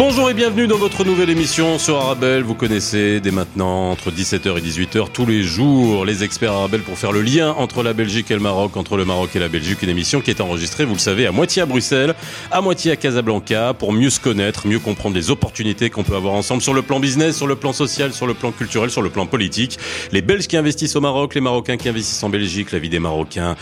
Bonjour et bienvenue dans votre nouvelle émission sur Arabelle. Vous connaissez dès maintenant entre 17h et 18h tous les jours les experts Arabelle pour faire le lien entre la Belgique et le Maroc, entre le Maroc et la Belgique. Une émission qui est enregistrée, vous le savez, à moitié à Bruxelles, à moitié à Casablanca pour mieux se connaître, mieux comprendre les opportunités qu'on peut avoir ensemble sur le plan business, sur le plan social, sur le plan culturel, sur le plan politique. Les Belges qui investissent au Maroc, les Marocains qui investissent en Belgique, la vie des Marocains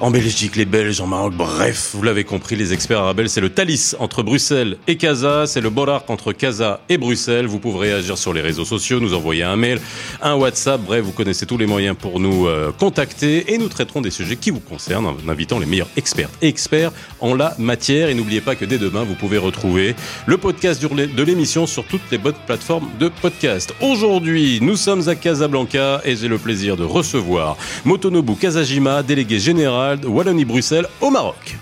en Belgique, les Belges, en Maroc, bref, vous l'avez compris, les experts arabes, c'est le Thalys entre Bruxelles et Casa, c'est le Bolarc entre Casa et Bruxelles. Vous pouvez réagir sur les réseaux sociaux, nous envoyer un mail, un WhatsApp, bref, vous connaissez tous les moyens pour nous euh, contacter et nous traiterons des sujets qui vous concernent en invitant les meilleurs experts et experts en la matière. Et n'oubliez pas que dès demain, vous pouvez retrouver le podcast de l'émission sur toutes les bonnes plateformes de podcast. Aujourd'hui, nous sommes à Casablanca et j'ai le plaisir de recevoir Motonobu Kazajima, délégué général Wallonie-Bruxelles au Maroc.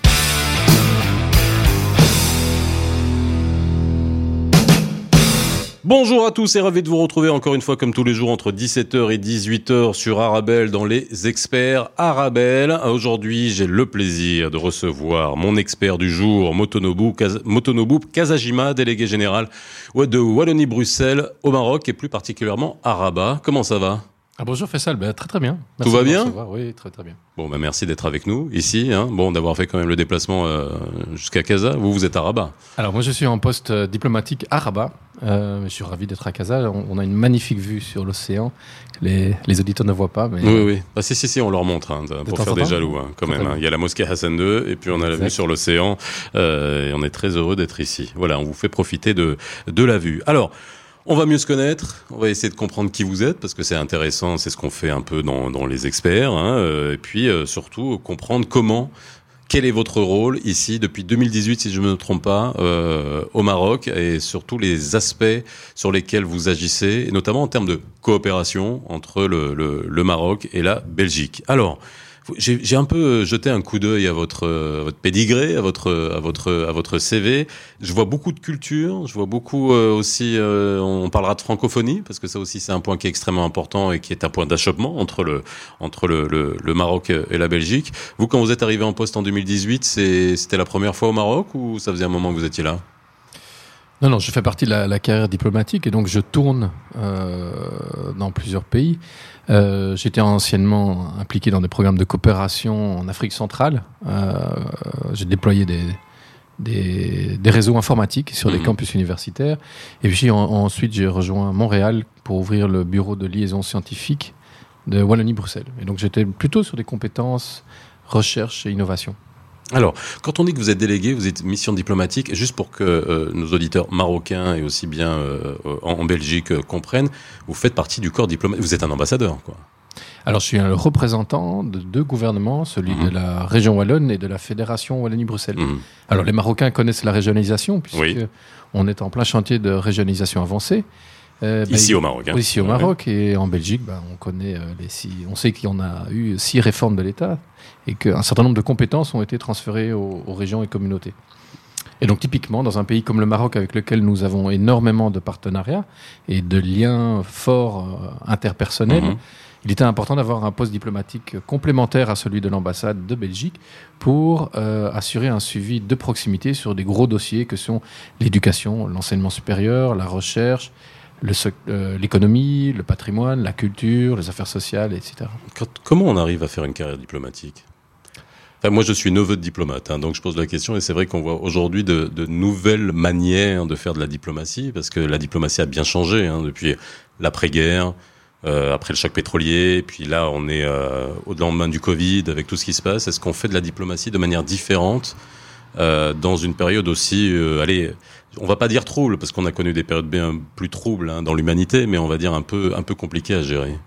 Bonjour à tous et ravi de vous retrouver encore une fois comme tous les jours entre 17h et 18h sur Arabelle dans les experts Arabelle. Aujourd'hui, j'ai le plaisir de recevoir mon expert du jour, Motonobu, Motonobu Kazajima, délégué général de Wallonie-Bruxelles au Maroc et plus particulièrement à Rabat. Comment ça va? Ah, bonjour Faisal, ben, très très bien. Tout va bien Oui, très très bien. Bon, ben, merci d'être avec nous ici, hein. bon, d'avoir fait quand même le déplacement euh, jusqu'à Casa. Vous, vous êtes à Rabat Alors moi je suis en poste euh, diplomatique à Rabat. Euh, je suis ravi d'être à Casa. On, a une magnifique vue sur l'océan. Les, les, auditeurs ne voient pas. Mais... Oui, oui. Bah, si, si, si, on leur montre hein, pour faire des jaloux hein, quand même. Il y a la mosquée Hassan II et puis on a la vue sur l'océan. et on est très heureux d'être ici. Voilà, on vous fait profiter de, de la vue. Alors, on va mieux se connaître, on va essayer de comprendre qui vous êtes, parce que c'est intéressant, c'est ce qu'on fait un peu dans, dans les experts, hein, euh, et puis euh, surtout comprendre comment, quel est votre rôle ici depuis 2018, si je ne me trompe pas, euh, au Maroc, et surtout les aspects sur lesquels vous agissez, et notamment en termes de coopération entre le, le, le Maroc et la Belgique. Alors, j'ai un peu euh, jeté un coup d'œil à votre, euh, votre pédigré, à votre, à votre, à votre CV. Je vois beaucoup de culture. Je vois beaucoup euh, aussi. on parlera de francophonie parce que ça aussi c'est un point qui est extrêmement important et qui est un point d'achoppement entre le entre le, le, le, Maroc et la Belgique. Vous, quand vous êtes arrivé en poste en 2018, c'était la première fois au Maroc ou ça faisait un moment que vous étiez là? Non, non, je fais partie de la, la, carrière diplomatique et donc je tourne euh, dans plusieurs pays. Euh, J'étais anciennement impliqué dans des programmes de coopération en Afrique centrale. Euh, j'ai déployé des, des, des, réseaux informatiques sur des mmh. campus universitaires. Et puis ensuite, j'ai rejoint Montréal pour ouvrir le bureau de liaison scientifique de Wallonie-Bruxelles. Et donc j'étais plutôt sur des compétences recherche et innovation. Alors, quand on dit que vous êtes délégué, vous êtes mission diplomatique, juste pour que euh, nos auditeurs marocains et aussi bien euh, en, Belgique euh, comprennent, vous faites partie du corps diplomatique. Vous êtes un ambassadeur, quoi. Alors, je suis un représentant de deux gouvernements, celui de mhm. la région wallonne et de la fédération Wallonie-Bruxelles. Mhm. Alors, les Marocains connaissent la régionalisation, puisque on est en plein chantier de régionalisation avancée. Euh, bah, ici au Maroc. Hein. Ici au Maroc et en Belgique, bah, on connaît euh, les six, on sait qu'il y en a eu six réformes de l'État et qu'un certain nombre de compétences ont été transférées aux, régions et communautés. Et donc typiquement, dans un pays comme le Maroc, avec lequel nous avons énormément de partenariats et de liens forts euh, interpersonnels, mhm. il était important d'avoir un poste diplomatique complémentaire à celui de l'ambassade de Belgique pour assurer un suivi de proximité sur des gros dossiers que sont l'éducation, l'enseignement supérieur, la recherche, l'économie, le, patrimoine, la culture, les affaires sociales, etc. comment on arrive à faire une carrière diplomatique? Moi, je suis neveu de diplomate, hein, donc je pose la question, et c'est vrai qu'on voit aujourd'hui de, nouvelles manières de faire de la diplomatie, parce que la diplomatie a bien changé hein, depuis l'après-guerre, euh, après le choc pétrolier, puis là, on est euh, au lendemain du Covid, avec tout ce qui se passe. Est-ce qu'on fait de la diplomatie de manière différente? Dans une période aussi, allez, on va pas dire trouble parce qu'on a connu des périodes bien plus troubles hein, dans l'humanité, mais on va dire un peu un peu compliqué à gérer.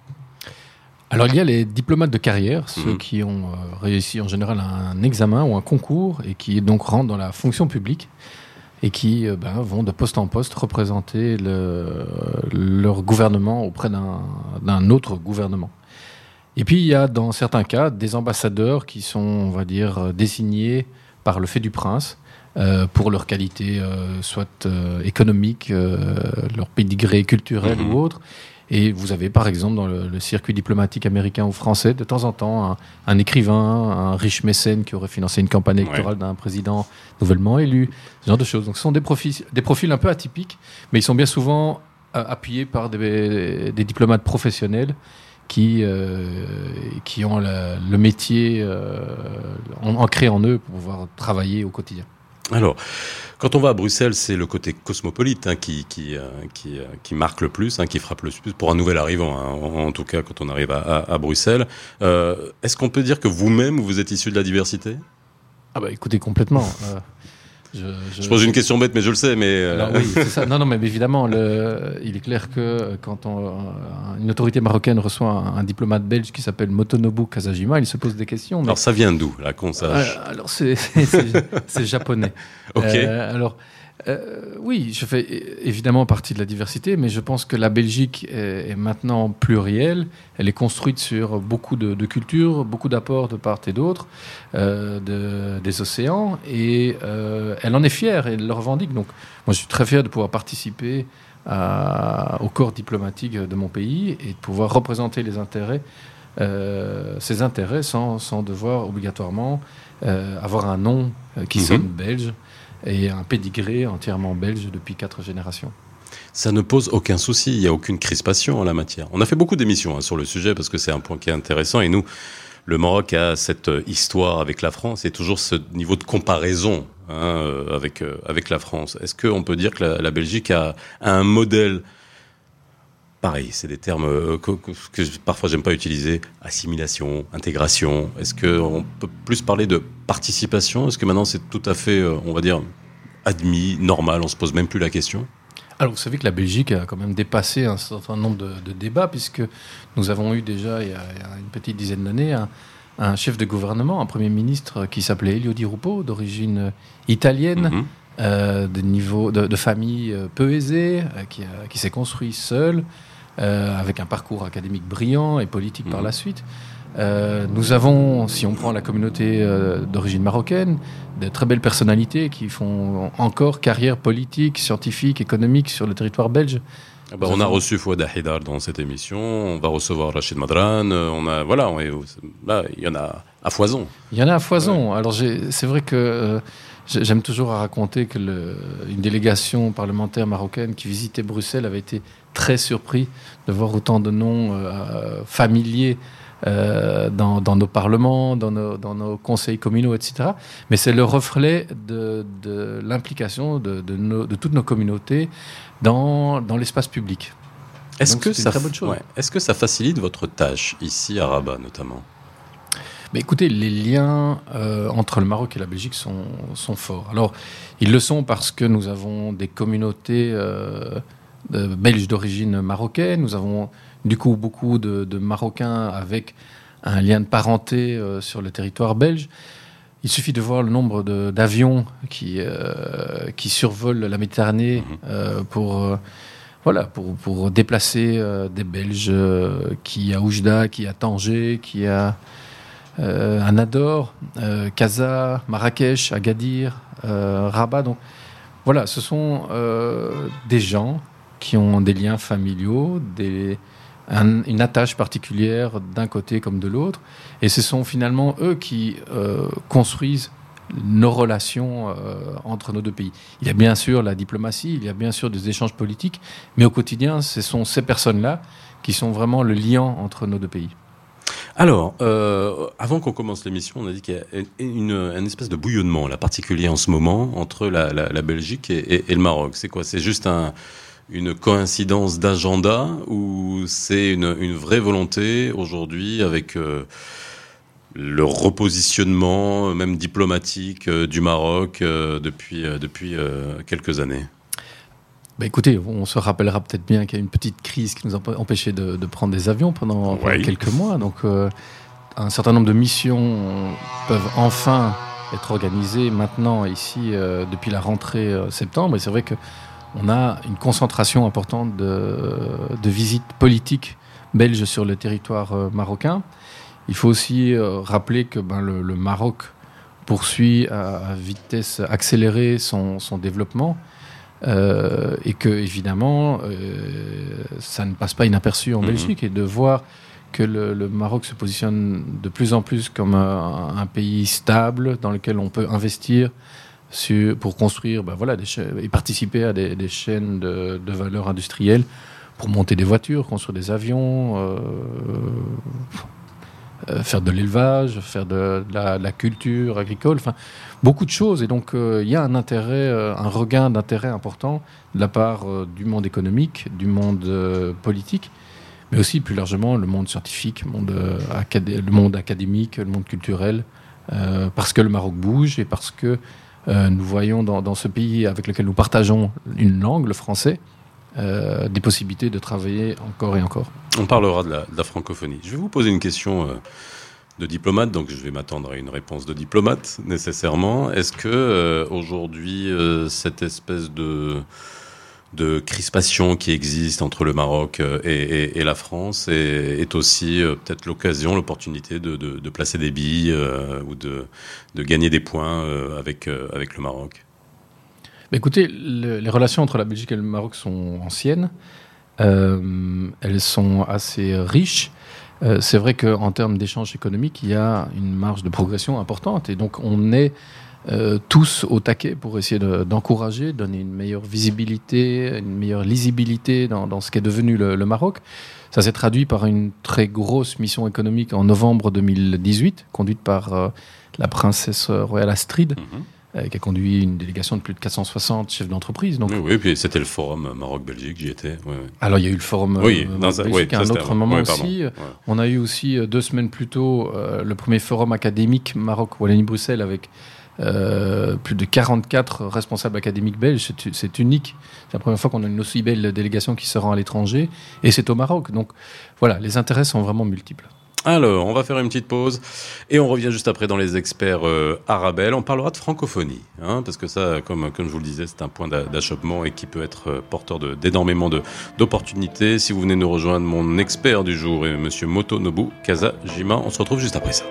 Alors il y a les diplomates de carrière, ceux mhm. qui ont euh, réussi en général un examen ou un concours et qui donc rentrent dans la fonction publique et qui euh, ben, vont de poste en poste représenter leur gouvernement auprès d'un autre gouvernement. Et puis il y a dans certains cas des ambassadeurs qui sont, on va dire, désignés par le fait du prince euh, pour leur qualité, euh, soit euh, économique, leur pédigré culturel ou mhm. autre, Et vous avez par exemple dans le, circuit diplomatique américain ou français de temps en temps un, écrivain, un riche mécène qui aurait financé une campagne électorale d'un président nouvellement élu, ce genre de choses. Donc ce sont des profils, des profils un peu atypiques, mais ils sont bien souvent appuyés par des, diplomates professionnels qui, qui ont le métier ancré en eux travailler au quotidien. Alors, quand on va à Bruxelles, c'est le côté cosmopolite hein, qui, qui, euh, qui, euh, qui, marque le plus, hein, qui frappe le plus pour un nouvel arrivant, hein, en, tout cas quand on arrive à, à, Bruxelles. Euh, Est-ce qu'on peut dire que vous-même, vous êtes issu de la diversité? Ah bah écoutez, complètement. Euh, je, pose une question bête, mais je le sais. Mais euh, oui, c'est ça. Non, non, mais évidemment, le, il est clair que quand on, une autorité marocaine reçoit un, diplomate belge qui s'appelle Motonobu Kazajima, il se pose des questions. Alors ça vient d'où, là, qu'on sache Alors c'est japonais. ok. alors euh, oui, je fais évidemment partie de la diversité, mais je pense que la Belgique est, maintenant plurielle. Elle est construite sur beaucoup de, cultures, beaucoup d'apports de part et d'autre euh, des océans, et euh, elle en est fière et elle le revendique. Donc, moi, je suis très fier de pouvoir participer au corps diplomatique de mon pays et de pouvoir représenter les intérêts, ces intérêts, sans, devoir obligatoirement avoir un nom qui mhm. sonne belge et un pédigré entièrement belge depuis quatre générations. Ça ne pose aucun souci, il n'y a aucune crispation en la matière. On a fait beaucoup d'émissions hein, sur le sujet parce que c'est un point qui est intéressant et nous, le Maroc a cette euh, histoire avec la France et toujours ce niveau de comparaison hein, euh, avec, euh, avec la France. Est-ce qu'on peut dire que la, Belgique a, un modèle pareil, c'est des termes que, que parfois j'aime pas utiliser, assimilation, intégration. Est-ce qu'on peut plus parler de participation? Est-ce que maintenant c'est tout à fait, on va dire, admis, normal, on se pose même plus la question? Alors, vous savez que la Belgique a quand même dépassé un certain nombre de, débats, puisque nous avons eu déjà, il y a, une petite dizaine d'années, un, chef de gouvernement, un premier ministre qui s'appelait Elio Di Rupo, d'origine italienne, mhm. euh, de, niveau, de, famille euh, peu aisée, euh, qui, qui s'est construit seul, avec un parcours académique brillant et politique par mhm. la suite. Euh, nous avons, si on prend la communauté euh, d'origine marocaine, de très belles personnalités qui font encore carrière politique, scientifique, économique sur le territoire belge. Ah bah, on a reçu Fouad Ahidar dans cette émission, on va recevoir Rachid Madran, euh, on a, voilà, là, il y en a à foison. Il y en a à foison. Alors c'est vrai que j'aime toujours à raconter que le, une délégation parlementaire marocaine qui visitait Bruxelles avait été très surpris de voir autant de noms familiers euh, dans, nos parlements, dans nos, conseils communaux, etc. Mais c'est le reflet de, l'implication de, toutes nos communautés dans, l'espace public. Est-ce que, ça, est que ça facilite votre tâche ici à Rabat notamment? Mais écoutez, les liens euh, entre le Maroc et la Belgique sont, forts. Alors, ils le sont parce que nous avons des communautés euh, belges d'origine marocaine, nous avons du coup beaucoup de, Marocains avec un lien de parenté euh, sur le territoire belge. Il suffit de voir le nombre d'avions qui, qui survolent la Méditerranée mhm. pour, voilà, pour, pour déplacer des Belges qui à Oujda, qui à Tanger, qui à, à Nador, Casa, Marrakech, Agadir, Rabat. Donc voilà, ce sont des gens qui ont des liens familiaux, une attache particulière d'un côté comme de l'autre. Et ce sont finalement eux qui euh, construisent nos relations euh, entre nos deux pays. Il y a bien sûr la diplomatie, il y a bien sûr des échanges politiques, mais au quotidien, ce sont ces personnes-là qui sont vraiment le lien entre nos deux pays. Alors, euh, avant qu'on commence l'émission, on a dit qu'il y a une, espèce de bouillonnement, là, particulier en ce moment, entre la, Belgique et le Maroc. C'est quoi? C'est juste un, une coïncidence d'agenda ou c'est une, vraie volonté aujourd'hui avec euh, le repositionnement, même diplomatique, euh, du Maroc euh, depuis, depuis quelques années? Bah écoutez, on se rappellera peut-être bien qu'il y a une petite crise qui nous a empêché de, prendre des avions pendant quelques mois. Donc, un certain nombre de missions peuvent enfin être organisées maintenant ici depuis la rentrée septembre. Et c'est vrai que on a une concentration importante de, visites politiques belges sur le territoire euh, marocain. Il faut aussi euh, rappeler que ben, le, Maroc poursuit à, vitesse accélérée son, développement. Euh, et que évidemment, euh, ça ne passe pas inaperçu en Mhm. Belgique et de voir que le, le Maroc se positionne de plus en plus comme un, un pays stable dans lequel on peut investir sur, pour construire ben voilà, des et participer à des, des chaînes de, de valeur industrielle pour monter des voitures, construire des avions, euh, faire de l'élevage, faire de, la, culture agricole, enfin beaucoup de choses. Et donc euh, il y a un intérêt, euh, un regain d'intérêt important de la part euh, du monde économique, du monde euh, politique, mais aussi plus largement le monde scientifique, le monde, euh, le monde académique, le monde culturel, euh, parce que le Maroc bouge et parce que euh, nous voyons dans ce pays avec lequel nous partageons une langue, le français, euh, des possibilités de travailler encore et encore. On parlera de la, francophonie. Je vais vous poser une question euh, de diplomate, donc je vais m'attendre à une réponse de diplomate nécessairement. Est-ce que euh, aujourd'hui cette espèce de de crispation qui existe entre le Maroc et, la France est, aussi peut-être l'occasion, l'opportunité de, placer des billes ou de, gagner des points avec, avec le Maroc? Écoutez, le- les relations entre la Belgique et le Maroc sont anciennes. Euh, elles sont assez riches. Euh, c'est vrai qu'en termes d'échanges économiques, il y a une marge de progression importante. Et donc, on est euh, tous au taquet pour essayer de- d'encourager, donner une meilleure visibilité, une meilleure lisibilité dans, ce qu'est devenu le, Maroc. Ça s'est traduit par une très grosse mission économique en novembre 2018, conduite par la princesse royale Astrid, Mhm. Euh, qui a conduit une délégation de plus de 460 chefs d'entreprise. Donc, Oui, oui, puis c'était le forum Maroc-Belgique, j'y étais. ouais, ouais. alors il y a eu le forum Oui, euh, ça- Belgique oui, à un autre moment aussi. Ouais. On a eu aussi euh, deux semaines plus tôt euh, le premier forum académique Maroc-Wallonie-Bruxelles avec euh, plus de 44 responsables académiques belges. C'est unique. C'est la première fois qu'on a une aussi belle délégation qui se rend à l'étranger et c'est au Maroc. Donc voilà, les intérêts sont vraiment multiples. Alors, on va faire une petite pause et on revient juste après dans les experts euh, Arabelle. On parlera de francophonie, hein, parce que ça, comme, comme je vous le disais, c'est un point d'a- d'achoppement et qui peut être euh, porteur d'énormément d'opportunités. Si vous venez nous rejoindre, mon expert du jour est Monsieur Motonobu Kazajima. On se retrouve juste après ça.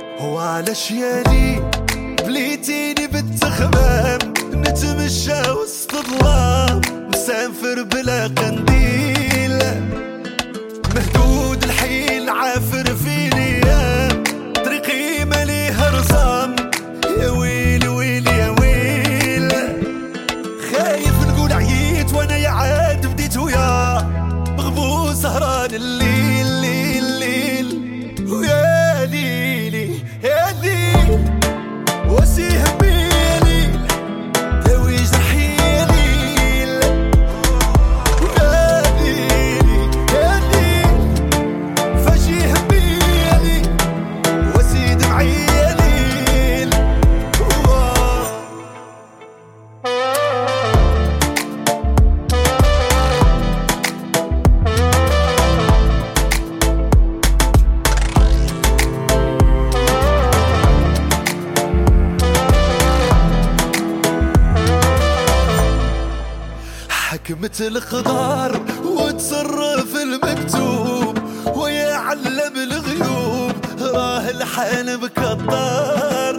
حكمت القدر وتصرف المكتوب ويا علم الغيوب راه الحال بكدار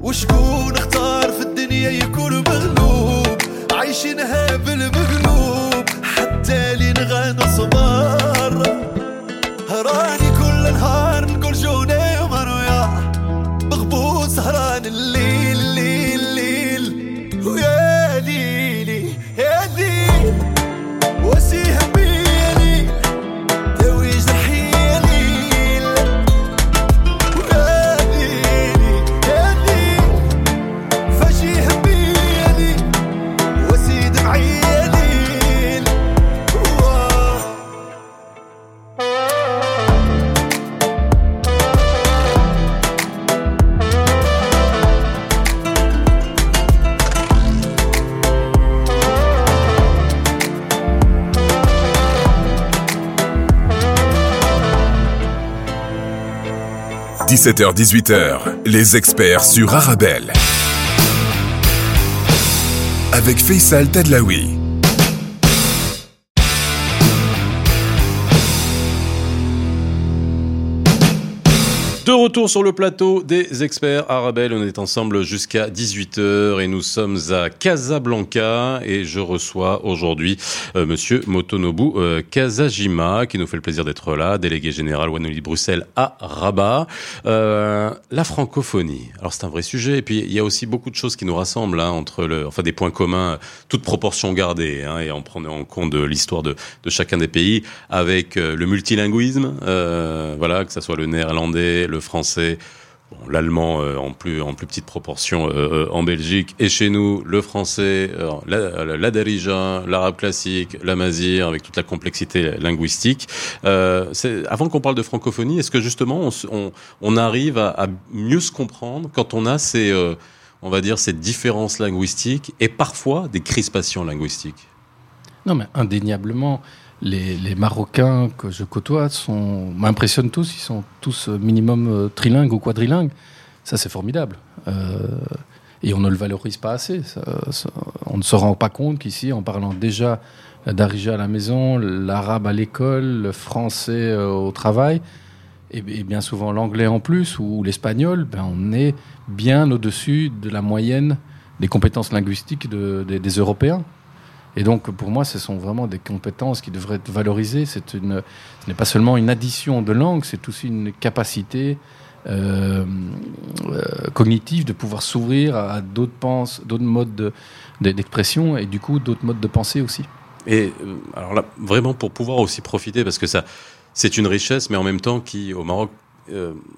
وشكون اختار في الدنيا يكون مغلوب؟ عايشينها بالمقلوب 17h-18h, les experts sur Arabelle. Avec Faisal Tadlaoui. De retour sur le plateau des experts Arabelle, on est ensemble jusqu'à 18h et nous sommes à Casablanca et je reçois aujourd'hui euh, monsieur Motonobu euh, Kazajima qui nous fait le plaisir d'être là, délégué général Wanoli Bruxelles à Rabat. Euh, la francophonie, alors c'est un vrai sujet et puis il y a aussi beaucoup de choses qui nous rassemblent hein, entre enfin des points communs, toute proportion gardée hein, et en prenant en compte l'histoire de, chacun des pays avec euh, le multilinguisme, euh, voilà que ça soit le néerlandais, le français, bon, l'allemand euh, en plus en plus petite proportion euh, euh, en Belgique. Et chez nous le français, la, la, la darija, l'arabe classique, l'amazir avec toute la complexité linguistique. Avant qu'on parle de francophonie, est-ce que justement on, arrive à, à mieux se comprendre quand on a ces on va dire ces différences linguistiques et parfois des crispations linguistiques? Non, mais indéniablement, les, Marocains que je côtoie sont m'impressionnent tous. Ils sont tous euh, minimum euh, trilingues ou quadrilingues. Ça, c'est formidable. Euh, et on ne le valorise pas assez. On ne se rend pas compte qu'ici, en parlant déjà d'Arija à la maison, l'arabe à l'école, le français au travail, et, bien souvent l'anglais en plus, ou l'espagnol, ben, on est bien au-dessus de la moyenne des compétences linguistiques de- des- des Européens. Et donc, pour moi, ce sont vraiment des compétences qui devraient être valorisées. C'est une, ce n'est pas seulement une addition de langues, c'est aussi une capacité euh, euh, cognitive de pouvoir s'ouvrir à, d'autres penses, d'autres modes de- de- d'expression et du coup d'autres modes de pensée aussi. Et euh, alors là, vraiment pour pouvoir aussi profiter, parce que ça, c'est une richesse, mais en même temps qui, au Maroc,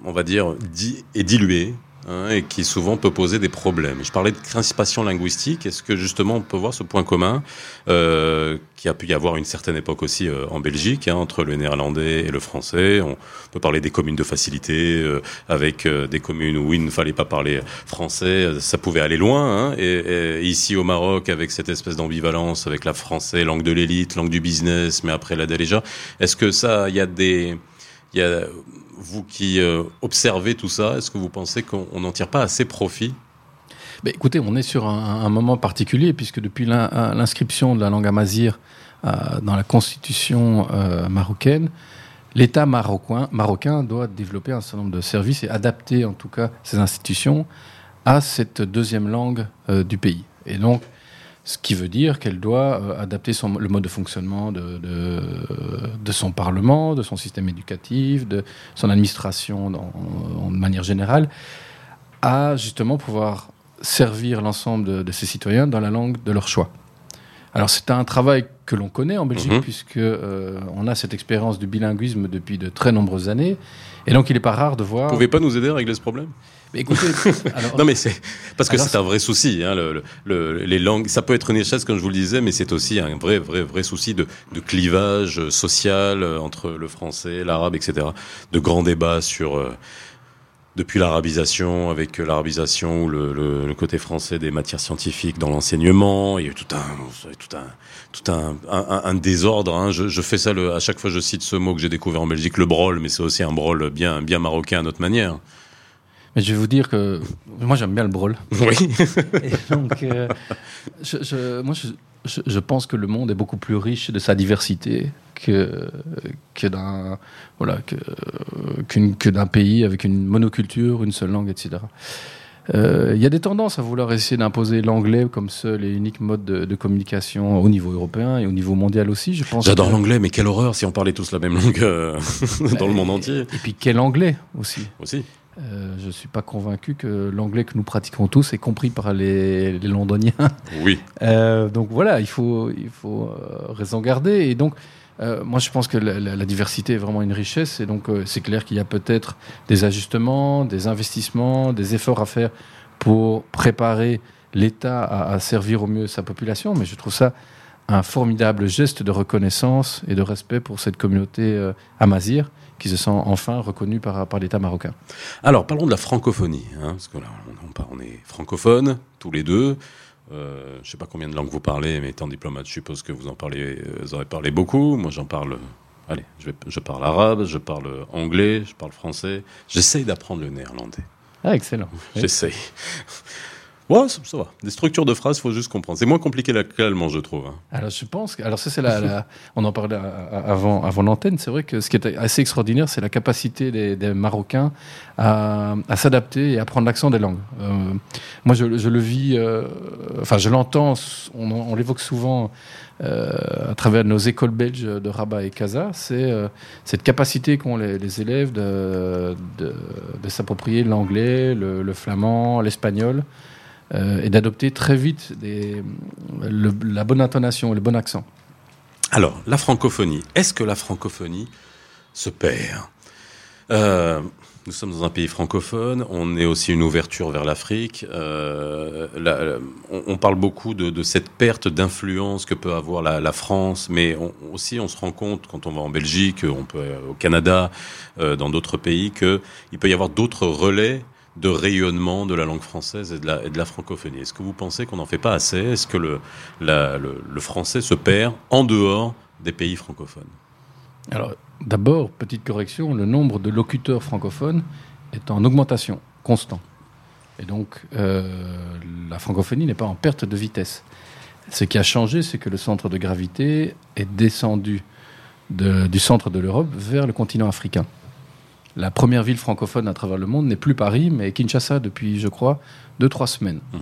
on va dire, di- est diluée. Hein, et qui souvent peut poser des problèmes. Je parlais de crispation linguistique. Est-ce que justement on peut voir ce point commun euh, qui a pu y avoir une certaine époque aussi euh, en Belgique hein, entre le néerlandais et le français? On peut parler des communes de facilité euh, avec euh, des communes où il ne fallait pas parler français. Ça pouvait aller loin. Hein, et, et ici au Maroc avec cette espèce d'ambivalence avec la français, langue de l'élite, langue du business, mais après la déjà. Est-ce que ça, il y a des, il y a vous qui euh, observez tout ça, est-ce que vous pensez qu'on on n'en tire pas assez profit? Mais écoutez, on est sur un, moment particulier puisque depuis l'in- l'inscription de la langue amazigh euh, dans la constitution euh, marocaine, l'État marocain, marocain doit développer un certain nombre de services et adapter en tout cas ses institutions à cette deuxième langue du pays. Et donc, ce qui veut dire qu'elle doit euh, adapter son, le mode de fonctionnement de, de, de son Parlement, de son système éducatif, de son administration dans- en, manière générale, à justement pouvoir servir l'ensemble de, de ses citoyens dans la langue de leur choix. Alors c'est un travail que l'on connaît en Belgique Mhm. puisque euh, on a cette expérience du bilinguisme depuis de très nombreuses années et donc il n'est pas rare de voir. Vous pouvez pas nous aider à régler ce problème? Mais écoutez, alors, Non mais c'est parce que c'est un vrai souci. Hein, le, le- le- les langues, ça peut être une richesse comme je vous le disais, mais c'est aussi un vrai, vrai, vrai souci de, de clivage social euh, entre le français, l'arabe, etc. De grands débats sur euh, depuis l'arabisation, avec l'arabisation ou le, le- le côté français des matières scientifiques dans l'enseignement. Il y a eu tout un, tout un, tout un, un, un désordre. Hein. Je, je fais ça le, à chaque fois, je cite ce mot que j'ai découvert en Belgique, le brol, mais c'est aussi un brol bien, bien marocain à notre manière. Mais je vais vous dire que moi j'aime bien le brol. Oui. Et donc, euh, je, je- moi, je, je- pense que le monde est beaucoup plus riche de sa diversité que, que d'un voilà, que, que d'un pays avec une monoculture, une seule langue, etc. Euh, Il y a des tendances à vouloir essayer d'imposer l'anglais comme seul et unique mode de, de communication au niveau européen et au niveau mondial aussi. Je pense. J'adore que- l'anglais, mais quelle horreur si on parlait tous la même langue euh, dans le monde Et- entier Et puis quel anglais aussi. aussi. Euh, je ne suis pas convaincu que l'anglais que nous pratiquons tous est compris par les, les londoniens. Oui. Euh, donc voilà, il faut, il faut euh, raison garder. Et donc, euh, moi, je pense que la, la- la diversité est vraiment une richesse. Et donc, c'est clair qu'il y a peut-être des ajustements, des investissements, des efforts à faire pour préparer l'État à, à servir au mieux sa population. Mais je trouve ça un formidable geste de reconnaissance et de respect pour cette communauté amazigh qui se sent enfin reconnue par, par l'État marocain. Alors, parlons de la francophonie, hein, parce que là, on, est francophones, tous les deux. Euh, je sais pas combien de langues vous parlez, mais étant diplomate, je suppose que vous en parlez, euh, vous avez parlé beaucoup. Moi, j'en parle. Allez, je, vais- je parle arabe, je parle anglais, je parle français. J'essaye d'apprendre le néerlandais. Ah, excellent. J'essaye. Ouais, ça, va. Des structures de phrases, faut juste comprendre. C'est moins compliqué l'allemand, je trouve. hein. Alors je pense, que- alors ça c'est la, on en parlait à- avant, avant l'antenne. C'est vrai que ce qui est assez extraordinaire, c'est la capacité des, Marocains à, s'adapter et à prendre l'accent des langues. Euh, moi, je, le vis, euh, enfin je l'entends, on, l'évoque souvent euh, à travers nos écoles belges de Rabat et Casa. C'est euh, cette capacité qu'ont les, élèves de, s'approprier l'anglais, le flamand, l'espagnol. Euh, et d'adopter très vite la bonne intonation, le bon accent. Alors, la francophonie. Est-ce que la francophonie se perd? Euh, Nous sommes dans un pays francophone. On est aussi une ouverture vers l'Afrique. Euh, on, parle beaucoup de, cette perte d'influence que peut avoir la, France, mais aussi on se rend compte quand on va en Belgique, au Canada, dans d'autres pays, que il peut y avoir d'autres relais de rayonnement de la langue française et de la, francophonie. Est-ce que vous pensez qu'on n'en fait pas assez? Est-ce que le, français se perd en dehors des pays francophones? Alors, d'abord, petite correction, le nombre de locuteurs francophones est en augmentation, constant. Et donc, euh, la francophonie n'est pas en perte de vitesse. Ce qui a changé, c'est que le centre de gravité est descendu de- du centre de l'Europe vers le continent africain. La première ville francophone à travers le monde n'est plus Paris, mais Kinshasa depuis, je crois, deux, trois semaines. Mhm.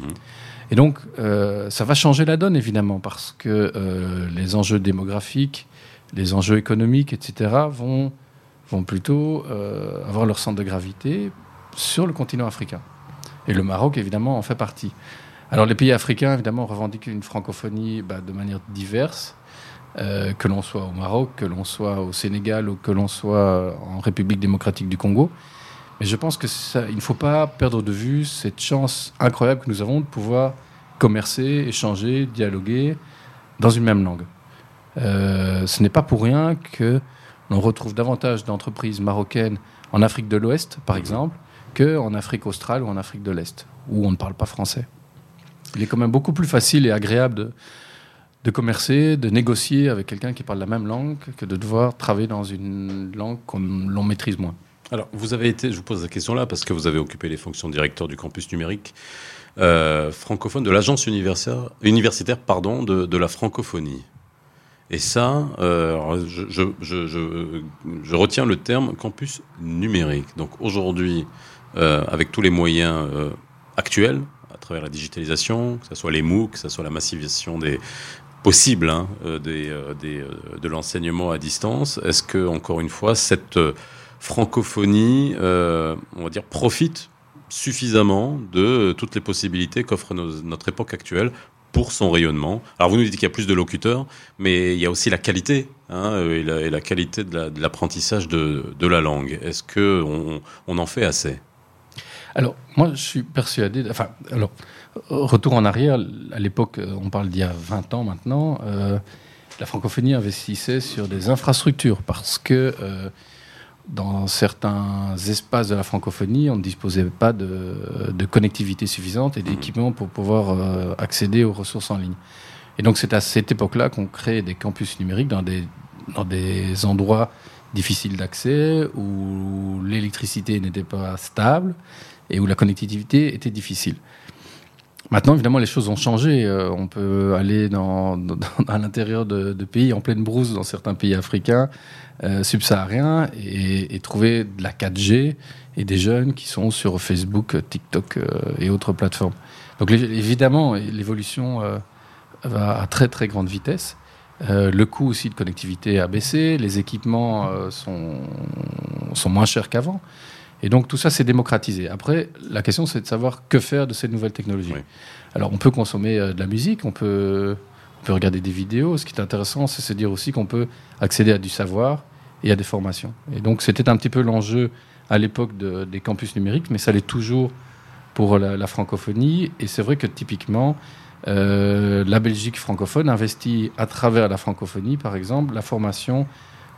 Et donc, euh, ça va changer la donne, évidemment, parce que euh, les enjeux démographiques, les enjeux économiques, etc., vont, vont plutôt euh, avoir leur centre de gravité sur le continent africain. Et le Maroc, évidemment, en fait partie. Alors, les pays africains, évidemment, revendiquent une francophonie bah, de manière diverse, euh, que l'on soit au Maroc, que l'on soit au Sénégal ou que l'on soit en République démocratique du Congo. Mais je pense que ça, il ne faut pas perdre de vue cette chance incroyable que nous avons de pouvoir commercer, échanger, dialoguer dans une même langue. Euh, ce n'est pas pour rien que l'on retrouve davantage d'entreprises marocaines en Afrique de l'Ouest, par exemple, qu'en Afrique australe ou en Afrique de l'Est, où on ne parle pas français. Il est quand même beaucoup plus facile et agréable de, de commercer, de négocier avec quelqu'un qui parle la même langue que de devoir travailler dans une langue qu'on l'on maîtrise moins. Alors, vous avez été, je vous pose la question là parce que vous avez occupé les fonctions de directeur du campus numérique euh, francophone de l'agence universitaire, pardon, de, de la francophonie. Et ça, euh, je, retiens le terme campus numérique. Donc aujourd'hui, euh, avec tous les moyens actuels, à travers la digitalisation, que ce soit les MOOC, que ce soit la massification des possibles hein, euh, des, euh, euh, de l'enseignement à distance, est-ce que encore une fois cette francophonie, profite suffisamment de toutes les possibilités qu'offre notre époque actuelle pour son rayonnement? Alors vous nous dites qu'il y a plus de locuteurs, mais il y a aussi la qualité hein, et, la, qualité de la- de l'apprentissage de, la langue. Est-ce que on, on en fait assez? Alors, moi, je suis persuadé. Enfin, alors, retour en arrière, à l'époque, euh, on parle d'il y a 20 ans maintenant, euh, la francophonie investissait sur des infrastructures parce que euh, dans certains espaces de la francophonie, on ne disposait pas de, de connectivité suffisante et d'équipements pour pouvoir accéder aux ressources en ligne. Et donc, c'est à cette époque-là qu'on crée des campus numériques dans dans des endroits difficiles d'accès, où l'électricité n'était pas stable et où la connectivité était difficile. Maintenant, évidemment, les choses ont changé. Euh, on peut aller dans, à l'intérieur de, pays en pleine brousse dans certains pays africains euh, subsahariens et, trouver de la 4G et des jeunes qui sont sur Facebook, TikTok euh, et autres plateformes. Donc, évidemment, l'évolution va à très très grande vitesse. Le coût aussi de connectivité a baissé, les équipements sont, sont moins chers qu'avant. Et donc tout ça, c'est démocratisé. Après, la question, c'est de savoir que faire de ces nouvelles technologies. Oui. Alors, on peut consommer euh, de la musique, on peut, on peut regarder des vidéos. Ce qui est intéressant, c'est se dire aussi qu'on peut accéder à du savoir et à des formations. Et donc, c'était un petit peu l'enjeu à l'époque de- des campus numériques, mais ça l'est toujours pour la, la francophonie. Et c'est vrai que typiquement, euh, la Belgique francophone investit à travers la francophonie, par exemple, la formation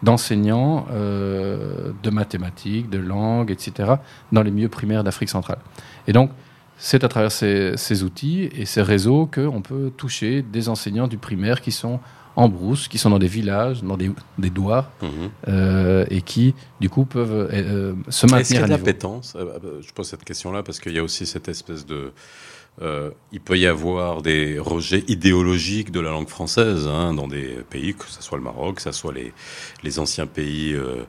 d'enseignants euh, de mathématiques, de langues, etc., dans les milieux primaires d'Afrique centrale. Et donc, c'est à travers ces, ces outils et ces réseaux qu'on peut toucher des enseignants du primaire qui sont en brousse, qui sont dans des villages, dans des, des douars, Mhm. euh, et qui, du coup, peuvent euh, se Est-ce qu'il y maintenir a de la pétence Je pose cette question-là parce qu'il y a aussi cette espèce de euh, il peut y avoir des rejets idéologiques de la langue française hein, dans des pays, que ce soit le Maroc, que ce soit les, les anciens pays euh,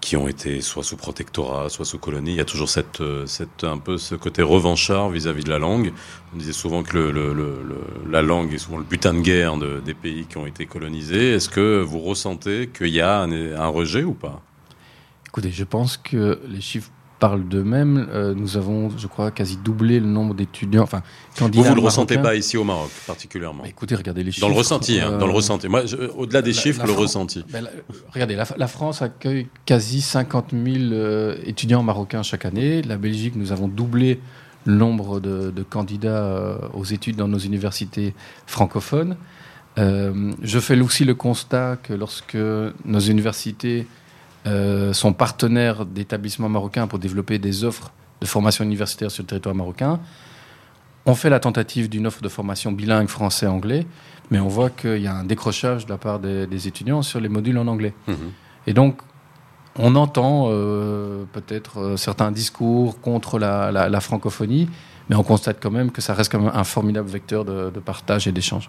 qui ont été soit sous protectorat, soit sous colonie. Il y a toujours cette, euh, cette, un peu ce côté revanchard vis-à-vis de la langue. On disait souvent que la langue est souvent le butin de guerre de- des pays qui ont été colonisés. Est-ce que vous ressentez qu'il y a un rejet ou pas? Écoutez, je pense que les chiffres parlent d'eux-mêmes. Euh, nous avons, je crois, quasi doublé le nombre d'étudiants, enfin, Vous, candidats vous ne le ressentez pas ici au Maroc, particulièrement Bah, Écoutez, regardez les chiffres. Dans le ressenti, hein, dans le Euh, ressenti. Moi, au-delà des la- chiffres, la le ressenti. Ben, la- regardez, la, France accueille quasi 50 000 euh, étudiants marocains chaque année. La Belgique, nous avons doublé le nombre de, de candidats aux études dans nos universités francophones. Je fais aussi le constat que lorsque nos universités euh, sont partenaires d'établissements marocains pour développer des offres de formation universitaire sur le territoire marocain, on fait la tentative d'une offre de formation bilingue français-anglais, mais on voit qu'il y a un décrochage de la part des, des étudiants sur les modules en anglais. Mhm. Et donc, on entend euh, peut-être euh, certains discours contre la, la- la francophonie, mais on constate quand même que ça reste quand même un formidable vecteur de, de partage et d'échange.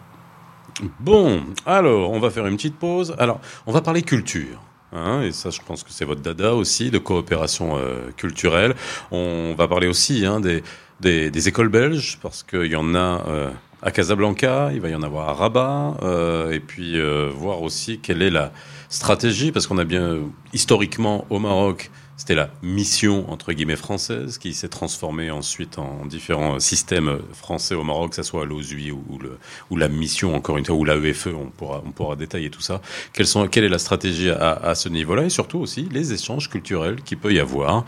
Bon, alors, on va faire une petite pause. Alors, on va parler culture. Hein, et ça, je pense que c'est votre dada aussi, de coopération euh, culturelle. On va parler aussi hein, des, des, des écoles belges, parce qu'il y en a euh, à Casablanca, il va y en avoir à Rabat, euh, et puis euh, voir aussi quelle est la stratégie, parce qu'on a bien, historiquement, au Maroc, c'était la mission, entre guillemets, française, qui s'est transformée ensuite en différents systèmes français au Maroc, que ce soit l'OSUI ou, la mission, encore une fois, ou l'AEFE, on pourra, on pourra détailler tout ça. Quelle est la stratégie à, à ce niveau-là? Et surtout aussi les échanges culturels qu'il peut y avoir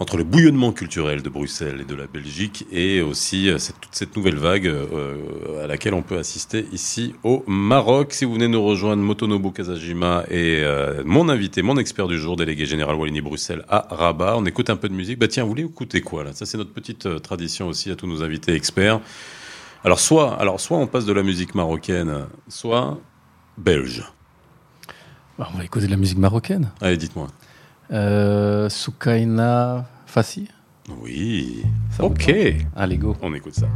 entre le bouillonnement culturel de Bruxelles et de la Belgique et aussi euh, cette, toute cette nouvelle vague euh, à laquelle on peut assister ici au Maroc. Si vous venez nous rejoindre, Motonobu Kazajima et euh, mon invité, mon expert du jour, délégué général Wallonie-Bruxelles à Rabat. On écoute un peu de musique. Bah tiens, vous voulez écouter quoi là? Ça c'est notre petite tradition aussi à tous nos invités experts. Alors soit, alors soit on passe de la musique marocaine, soit belge. Bah, on va écouter de la musique marocaine. Allez, dites-moi. Euh, Soukaina Fassi Oui. Ça Ok. Allez, go. On écoute ça.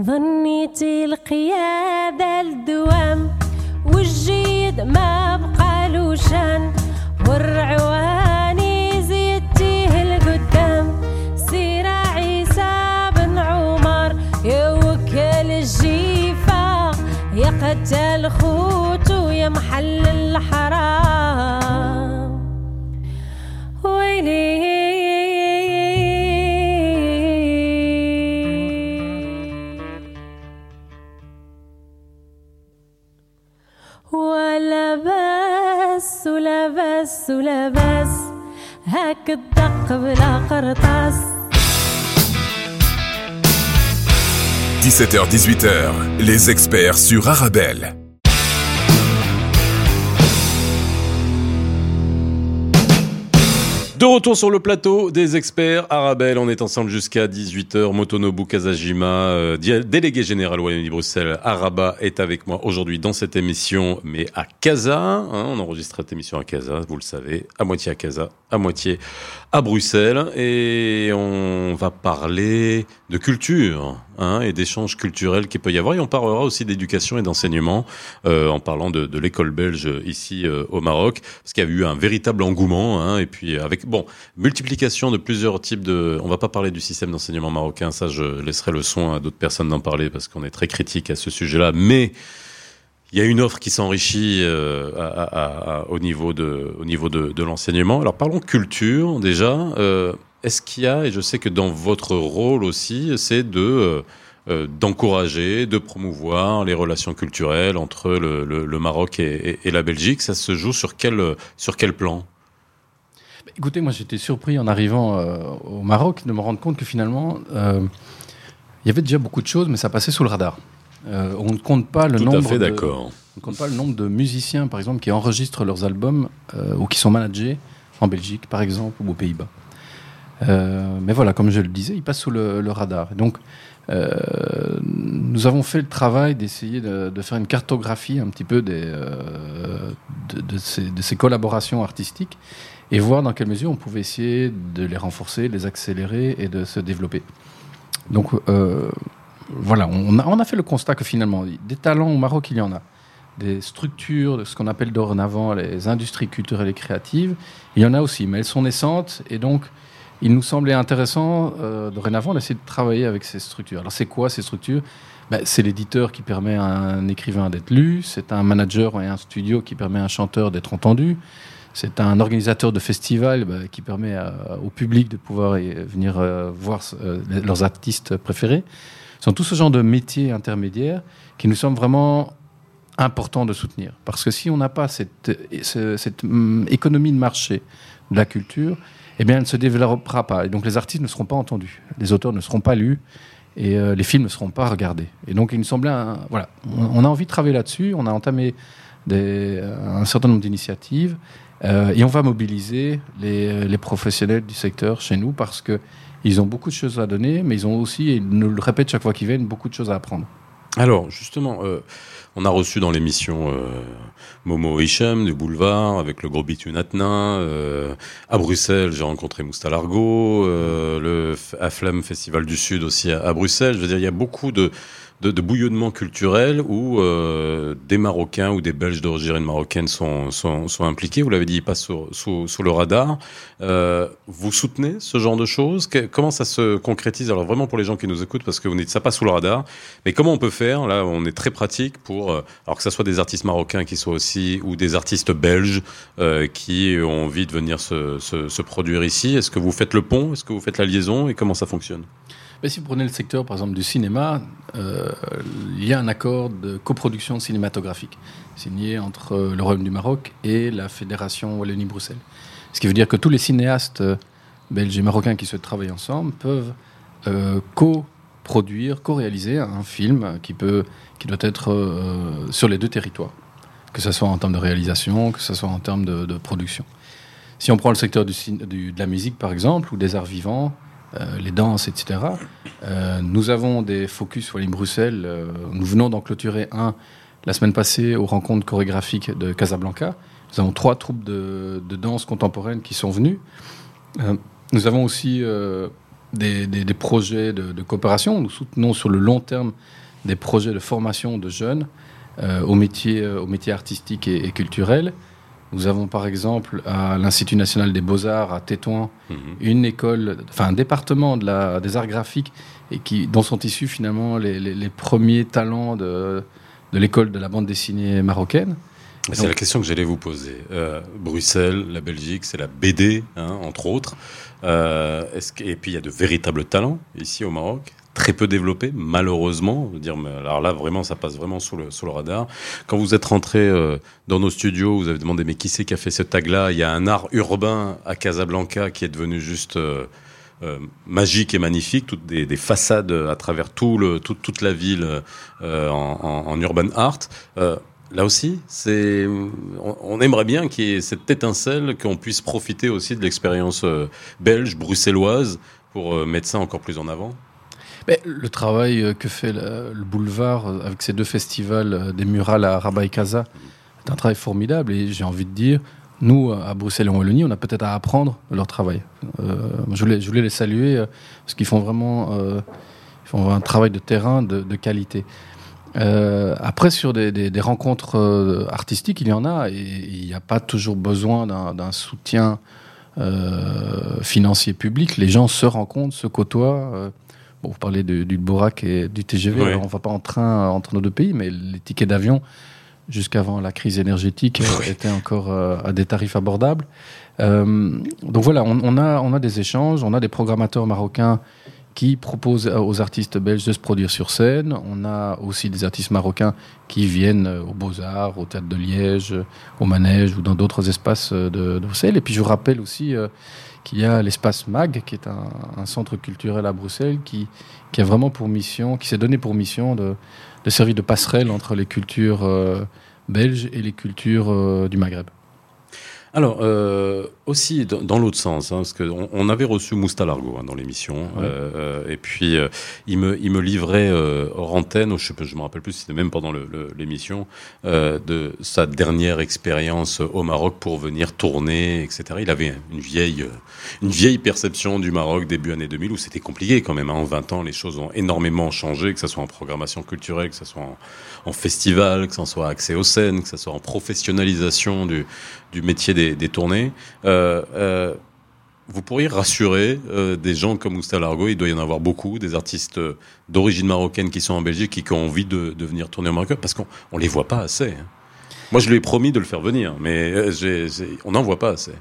ظنيتي القيادة الدوام والجيد ما بس ولا بس هاك الدق بلا قرطاس 17h-18h, les experts sur Arabelle. De retour sur le plateau des experts Arabelle, on est ensemble jusqu'à 18h. Motonobu Kazajima, euh, délégué général Wallonie-Bruxelles, Araba est avec moi aujourd'hui dans cette émission, mais à Casa. hein, on enregistre cette émission à Casa, vous le savez, à moitié à Casa, à moitié à Bruxelles. Et on va parler de culture hein, et d'échanges culturels qu'il peut y avoir. Et on parlera aussi d'éducation et d'enseignement euh, en parlant de, de l'école belge ici euh, au Maroc, parce qu'il y a eu un véritable engouement. Hein, et puis avec bon multiplication de plusieurs types de. On va pas parler du système d'enseignement marocain, ça je laisserai le soin à d'autres personnes d'en parler parce qu'on est très critique à ce sujet-là. Mais il y a une offre qui s'enrichit euh, au niveau de, l'enseignement. Alors parlons culture déjà. Euh, Est-ce qu'il y a, et je sais que dans votre rôle aussi, c'est euh, d'encourager, de promouvoir les relations culturelles entre le, Maroc et, la Belgique? Ça se joue sur quel sur quel plan? Écoutez, moi j'étais surpris en arrivant au Maroc de me rendre compte que finalement, il y avait déjà beaucoup de choses, mais ça passait sous le radar. Euh, on ne compte pas le Tout nombre à fait de- d'accord. On ne compte pas le nombre de musiciens, par exemple, qui enregistrent leurs albums euh, ou qui sont managés en Belgique, par exemple, ou aux Pays-Bas. Euh, mais voilà, comme je le disais, ils passent sous le, le radar. Et donc, nous avons fait le travail d'essayer de, de faire une cartographie un petit peu des, de, de ces, de ces collaborations artistiques et voir dans quelle mesure on pouvait essayer de les renforcer, les accélérer et de se développer. Donc, euh, voilà, on a, on a fait le constat que finalement, des talents au Maroc, il y en a des structures, ce qu'on appelle dorénavant les industries culturelles et créatives. Il y en a aussi, mais elles sont naissantes et donc il nous semblait intéressant euh, dorénavant d'essayer de travailler avec ces structures. Alors c'est quoi ces structures? Ben, C'est l'éditeur qui permet à un écrivain d'être lu, c'est un manager et un studio qui permet à un chanteur d'être entendu, c'est un organisateur de festival ben, qui permet au public de pouvoir venir euh, voir euh, leurs artistes préférés. Sont tout ce genre de métiers intermédiaires qui nous semblent vraiment important de soutenir. Parce que si on n'a pas cette, ce- cette hum, économie de marché de la culture, eh bien, elle ne se développera pas. Et donc, les artistes ne seront pas entendus, les auteurs ne seront pas lus, et euh, les films ne seront pas regardés. Et donc, il nous semblait, voilà, on, a envie de travailler là-dessus. On a entamé des- un certain nombre d'initiatives, euh, et on va mobiliser les, les professionnels du secteur chez nous parce que ils ont beaucoup de choses à donner, mais ils ont aussi, et ils nous le répètent chaque fois qu'ils viennent, beaucoup de choses à apprendre. Alors, justement, euh, on a reçu dans l'émission euh, Momo Hicham du Boulevard avec le gros Bitu Atna. Euh, à Bruxelles, j'ai rencontré Moustalargo, le Aflam Festival du Sud aussi à Bruxelles. Je veux dire, il y a beaucoup de, de, de bouillonnement culturel où euh, des Marocains ou des Belges d'origine marocaine sont, sont, sont impliqués. Vous l'avez dit, ils passent sous, sous, sous le radar. Euh, vous soutenez ce genre de choses? Comment ça se concrétise? Alors vraiment pour les gens qui nous écoutent, parce que vous dites ça passe sous le radar, mais comment on peut faire? Là, on est très pratique pour, euh, alors que ce soit des artistes marocains qui soient aussi, ou des artistes belges euh, qui ont envie de venir se, se, se produire ici. Est-ce que vous faites le pont? Est-ce que vous faites la liaison? Et comment ça fonctionne? Mais si vous prenez le secteur, par exemple, du cinéma, euh, il y a un accord de coproduction cinématographique signé entre euh, le Royaume du Maroc et la Fédération Wallonie-Bruxelles. Ce qui veut dire que tous les cinéastes euh, belges et marocains qui souhaitent travailler ensemble peuvent euh, co-produire, co-réaliser un film qui, peut, qui doit être sur les deux territoires, que ce soit en termes de réalisation, que ce soit en termes de, production. Si on prend le secteur de la musique, par exemple, ou des arts vivants, euh, les danses, etc., euh, nous avons des focus Wallim Bruxelles. euh, nous venons d'en clôturer un la semaine passée aux rencontres chorégraphiques de Casablanca. Nous avons trois troupes de, de danse contemporaine qui sont venues. Nous avons aussi des, des- projets de, coopération. Nous soutenons sur le long terme des projets de formation de jeunes euh, aux métiers artistiques et, et culturels. Nous avons par exemple à l'Institut national des beaux-arts à Tétouan Mhm. une école, enfin un département de la, des arts graphiques et qui, dont sont issus finalement les, les- les premiers talents de, de l'école de la bande dessinée marocaine. C'est la question que j'allais vous poser. Euh, Bruxelles, la Belgique, c'est la BD, hein, entre autres. Euh, est-ce que- et puis il y a de véritables talents ici au Maroc, très peu développés, malheureusement. Dire, alors là, vraiment, ça passe vraiment sous le, sous le radar. Quand vous êtes rentré euh, dans nos studios, vous avez demandé mais qui c'est qui a fait ce tag-là? Il y a un art urbain à Casablanca qui est devenu juste euh, euh, magique et magnifique, toutes des, des façades à travers tout le, tout- toute la ville euh, en, en- en urban art. Euh, Là aussi, c'est, on, on aimerait bien qu'il y ait cette étincelle, qu'on puisse profiter aussi de l'expérience euh, belge, bruxelloise, pour euh, mettre ça encore plus en avant. Le travail euh, que fait le, le boulevard euh, avec ces deux festivals euh, des murales à Rabat et Casa est un travail formidable et j'ai envie de dire, nous à Bruxelles et en Wallonie, on a peut-être à apprendre leur travail. Je, voulais, les saluer parce qu'ils font vraiment un travail de terrain de, qualité. Après, sur des, rencontres artistiques, il y en a et il n'y a pas toujours besoin d'un soutien financier public. Les gens se rencontrent, se côtoient. Euh, Bon, vous parlez de- du Borac et du TGV. Alors on ne va pas en train entre nos deux pays, mais les tickets d'avion, jusqu'avant la crise énergétique, euh, étaient encore euh, à des tarifs abordables. Euh, donc voilà, on, on a, on a des échanges, on a des programmateurs marocains qui proposent aux artistes belges de se produire sur scène. On a aussi des artistes marocains qui viennent euh, aux Beaux-Arts, au Théâtre de Liège, euh, au Manège ou dans d'autres espaces euh, de, de Bruxelles. Et puis je vous rappelle aussi euh, qu'il y a l'espace MAG, qui est un, centre culturel à Bruxelles, qui, qui a vraiment pour mission, qui s'est donné pour mission de, de servir de passerelle entre les cultures euh, belges et les cultures euh, du Maghreb. Alors, euh, aussi dans, dans l'autre sens, hein, parce qu'on on avait reçu Moustalargo hein, dans l'émission, Ouais. euh, et puis euh, il, me, il me livrait euh, hors antenne, je ne me rappelle plus si c'était même pendant l'émission, euh, de sa dernière expérience au Maroc pour venir tourner, etc. Il avait une vieille, euh, une vieille perception du Maroc début année 2000, où c'était compliqué quand même. hein. en 20 ans, les choses ont énormément changé, que ce soit en programmation culturelle, que ce soit en, en festival, que ce soit accès aux scènes, que ce soit en professionnalisation du, du métier des, des tournées. Euh, euh, vous pourriez rassurer euh, des gens comme Oustal Argo, il doit y en avoir beaucoup, des artistes d'origine marocaine qui sont en Belgique et qui ont envie de, de venir tourner au Maroc, parce qu'on on les voit pas assez. hein. Moi, je lui ai promis de le faire venir, mais on n'en voit pas assez.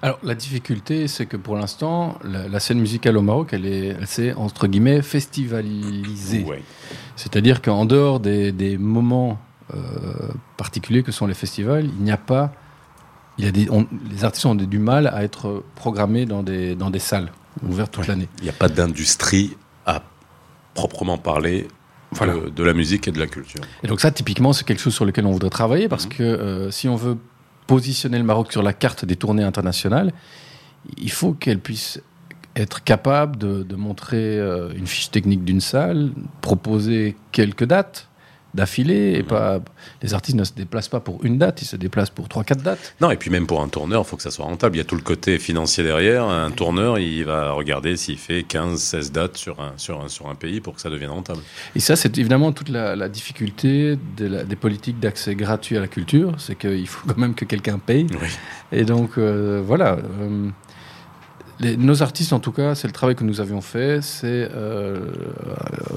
Alors, la difficulté, c'est que pour l'instant, la, la scène musicale au Maroc, elle est- elle s'est, entre guillemets, festivalisée. Ouais. C'est-à-dire qu'en dehors des, des moments euh, particuliers que sont les festivals, il n'y a pas. Il y a des, on- les artistes ont du mal à être programmés dans des, dans des salles ouvertes toute l'année. Il n'y a pas d'industrie à proprement parler de- Voilà. de, la musique et de la culture. Et donc, ça, typiquement, c'est quelque chose sur lequel on voudrait travailler parce Mhm. que euh, si on veut positionner le Maroc sur la carte des tournées internationales, il faut qu'elle puisse être capable de, de montrer euh, une fiche technique d'une salle, proposer quelques dates d'affilée, et pas les artistes ne se déplacent pas pour une date, ils se déplacent pour trois quatre dates. Non, et puis même pour un tourneur, il faut que ça soit rentable. Il y a tout le côté financier derrière. Un tourneur, il va regarder s'il fait 15, 16 dates sur un, sur, un, sur un pays pour que ça devienne rentable. Et ça, c'est évidemment toute la, la difficulté de la- des politiques d'accès gratuit à la culture, c'est qu'il faut quand même que quelqu'un paye. Oui. Et donc, euh, voilà. euh, les- nos artistes, en tout cas, c'est le travail que nous avions fait. C'est, euh, euh,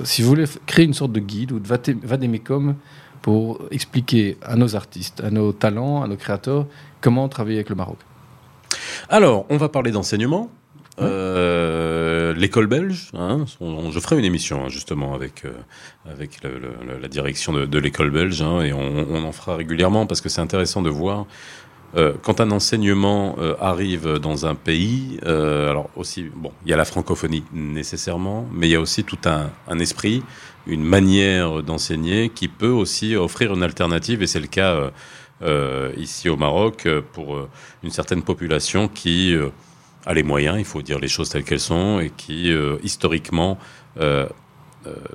si vous voulez, créer une sorte de guide ou de vadémécum pour expliquer à nos artistes, à nos talents, à nos créateurs, comment travailler avec le Maroc. Alors, on va parler d'enseignement. Euh, L'école belge, hein, on- je ferai une émission hein, justement avec, euh, avec le- le- la direction de, de l'école belge hein, et on, on en fera régulièrement parce que c'est intéressant de voir euh, quand un enseignement euh, arrive dans un pays, euh, alors aussi, bon, il y a la francophonie nécessairement, mais il y a aussi tout un, esprit, une manière d'enseigner qui peut aussi offrir une alternative, et c'est le cas ici au Maroc pour une certaine population qui a les moyens, il faut dire les choses telles qu'elles sont, et qui historiquement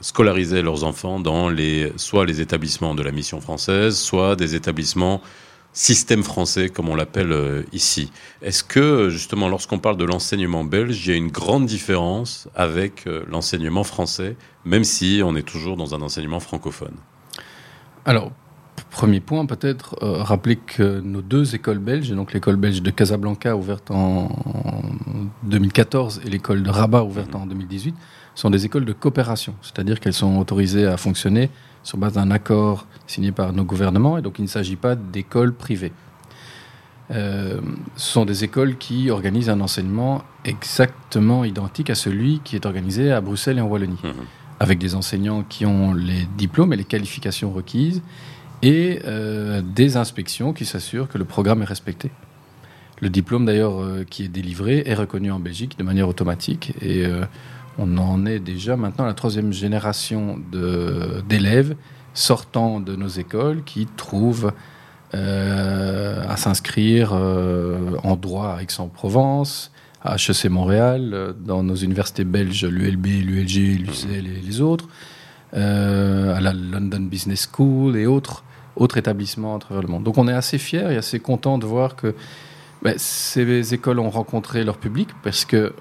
scolarisaient leurs enfants dans les, soit les établissements de la mission française, soit des établissements système français, comme on l'appelle euh, ici. Est-ce que, justement, lorsqu'on parle de l'enseignement belge, il y a une grande différence avec euh, l'enseignement français, même si on est toujours dans un enseignement francophone? Alors, premier point, peut-être euh, rappeler que nos deux écoles belges, donc l'école belge de Casablanca ouverte en, en 2014 et l'école de Rabat ouverte en 2018, sont des écoles de coopération, c'est-à-dire qu'elles sont autorisées à fonctionner sur base d'un accord signé par nos gouvernements, et donc il ne s'agit pas d'écoles privées. Euh, ce sont des écoles qui organisent un enseignement exactement identique à celui qui est organisé à Bruxelles et en Wallonie Mhm. avec des enseignants qui ont les diplômes et les qualifications requises et euh, des inspections qui s'assurent que le programme est respecté. Le diplôme d'ailleurs euh, qui est délivré est reconnu en Belgique de manière automatique et on en est déjà maintenant à la troisième génération d'élèves sortant de nos écoles qui trouvent euh, à s'inscrire euh, en droit à Aix-en-Provence, à HEC Montréal, dans nos universités belges, l'ULB, l'ULG, l'UCL et les autres, euh, à la London Business School et autres, établissements à travers le monde. Donc on est assez fiers et assez contents de voir que ben, ces écoles ont rencontré leur public parce que,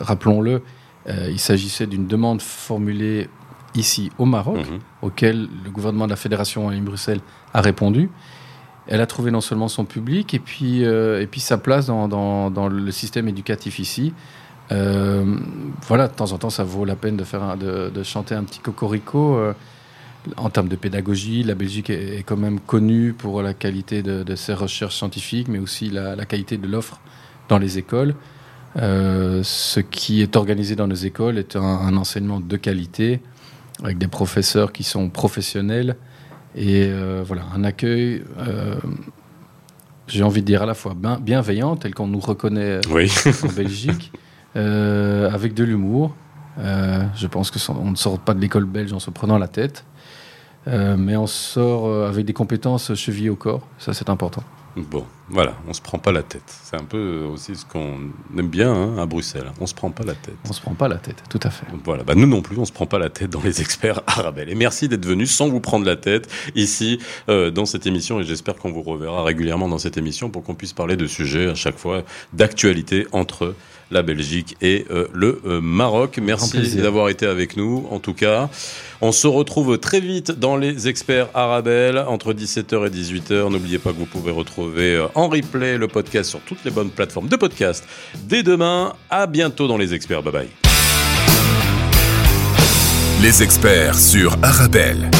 rappelons-le, il s'agissait d'une demande formulée ici au Maroc, Mhm. auquel le gouvernement de la Fédération à Bruxelles a répondu. Elle a trouvé non seulement son public et puis, euh, et puis sa place dans, dans- dans le système éducatif ici. Euh, voilà, de temps en temps, ça vaut la peine de, faire un- de, de chanter un petit cocorico. euh, en termes de pédagogie, la Belgique est, est quand même connue pour la qualité de, de ses recherches scientifiques, mais aussi la, la qualité de l'offre dans les écoles. Euh, ce qui est organisé dans nos écoles est un, un enseignement de qualité, avec des professeurs qui sont professionnels, et euh, voilà, un accueil, euh, j'ai envie de dire à la fois bien- bienveillant, tel qu'on nous reconnaît Oui. en Belgique, avec de l'humour. Je pense que ça- on ne sort pas de l'école belge en se prenant la tête, mais on sort avec des compétences chevillées au corps. Ça, c'est important. Bon, voilà, on se prend pas la tête. C'est un peu aussi ce qu'on aime bien hein, à Bruxelles. On se prend pas la tête. On se prend pas la tête, tout à fait. Voilà, bah nous non plus, on se prend pas la tête dans les experts Arabelle. Et merci d'être venu sans vous prendre la tête ici euh, dans cette émission. Et j'espère qu'on vous reverra régulièrement dans cette émission pour qu'on puisse parler de sujets à chaque fois d'actualité entre la Belgique et euh, le euh, Maroc. Merci d'avoir été avec nous. En tout cas, on se retrouve très vite dans les experts Arabelle entre 17h et 18h. N'oubliez pas que vous pouvez retrouver euh, en replay le podcast sur toutes les bonnes plateformes de podcast dès demain. À bientôt dans les experts. Bye bye. Les experts sur Arabelle.